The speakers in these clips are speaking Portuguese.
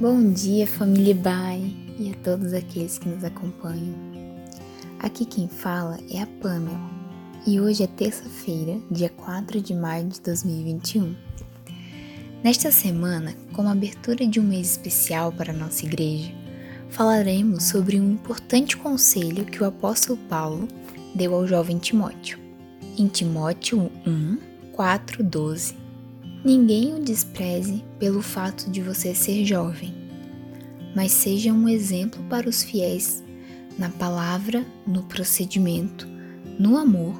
Bom dia, família Bai e a todos aqueles que nos acompanham. Aqui quem fala é a Pamela e hoje é terça-feira, dia 4 de maio de 2021. Nesta semana, como abertura de um mês especial para nossa igreja, falaremos sobre um importante conselho que o apóstolo Paulo deu ao jovem Timóteo. Em Timóteo 1, 4, 12, Ninguém o despreze pelo fato de você ser jovem, mas seja um exemplo para os fiéis na palavra, no procedimento, no amor,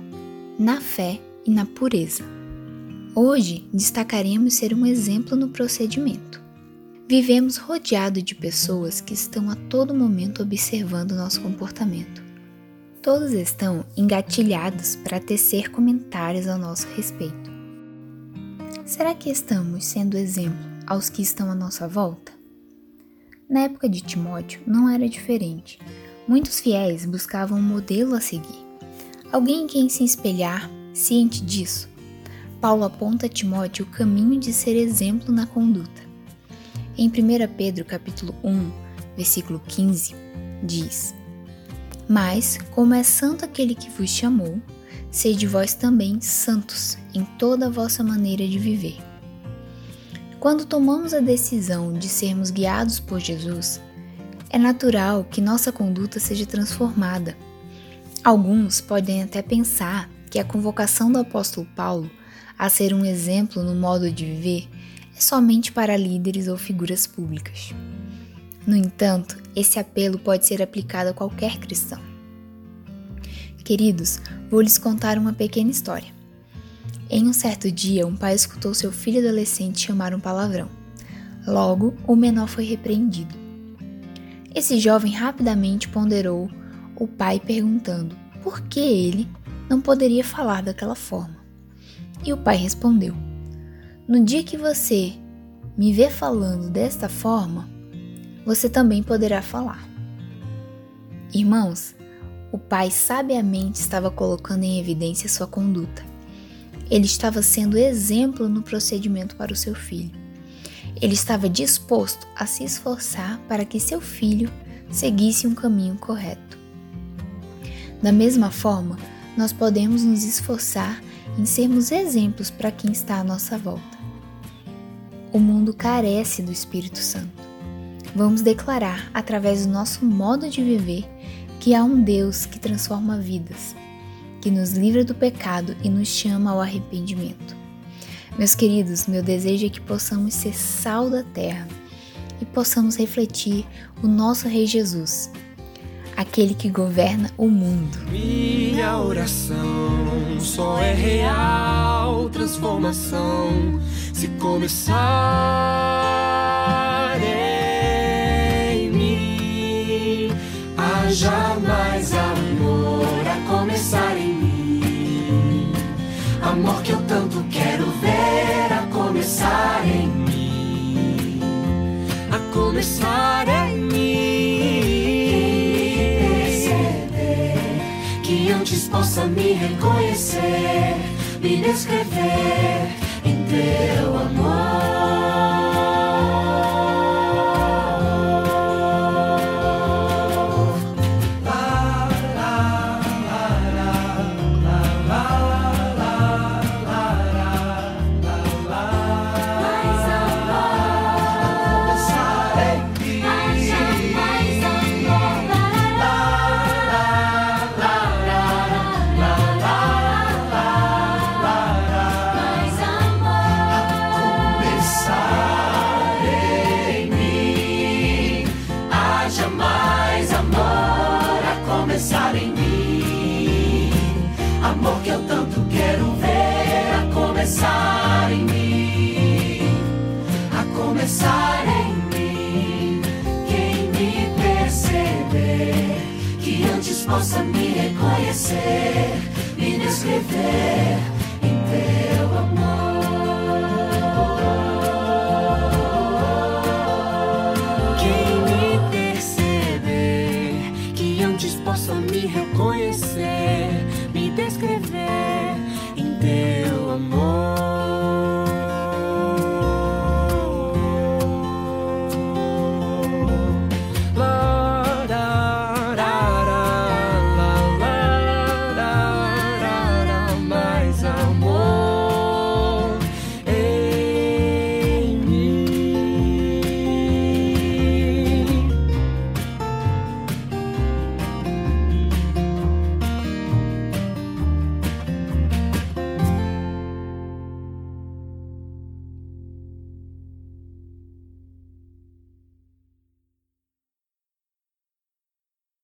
na fé e na pureza. Hoje destacaremos ser um exemplo no procedimento. Vivemos rodeado de pessoas que estão a todo momento observando nosso comportamento. Todos estão engatilhados para tecer comentários ao nosso respeito. Será que estamos sendo exemplo aos que estão à nossa volta? Na época de Timóteo não era diferente. Muitos fiéis buscavam um modelo a seguir, alguém em quem se espelhar, ciente disso. Paulo aponta a Timóteo o caminho de ser exemplo na conduta. Em 1 Pedro capítulo 1, versículo 15, diz: Mas, como é santo aquele que vos chamou, sede vós também santos em toda a vossa maneira de viver. Quando tomamos a decisão de sermos guiados por Jesus, é natural que nossa conduta seja transformada. Alguns podem até pensar que a convocação do apóstolo Paulo a ser um exemplo no modo de viver é somente para líderes ou figuras públicas. No entanto, esse apelo pode ser aplicado a qualquer cristão. Queridos, vou lhes contar uma pequena história. Em um certo dia, um pai escutou seu filho adolescente chamar um palavrão. Logo, o menor foi repreendido. Esse jovem rapidamente ponderou o pai perguntando por que ele não poderia falar daquela forma. E o pai respondeu: No dia que você me ver falando desta forma, você também poderá falar. Irmãos, o pai sabiamente estava colocando em evidência sua conduta. Ele estava sendo exemplo no procedimento para o seu filho. Ele estava disposto a se esforçar para que seu filho seguisse um caminho correto. Da mesma forma, nós podemos nos esforçar em sermos exemplos para quem está à nossa volta. O mundo carece do Espírito Santo. Vamos declarar, através do nosso modo de viver, que há um Deus que transforma vidas, que nos livra do pecado e nos chama ao arrependimento. Meus queridos, meu desejo é que possamos ser sal da terra e possamos refletir o nosso Rei Jesus, aquele que governa o mundo. Minha oração só é real transformação se começar Haja amor que eu tanto quero ver a começar em mim, a começar em mim. Perceber que antes possa me reconhecer, me descrever em teu amor. Começar em mim. Quem me perceber, que antes possa me reconhecer, me descrever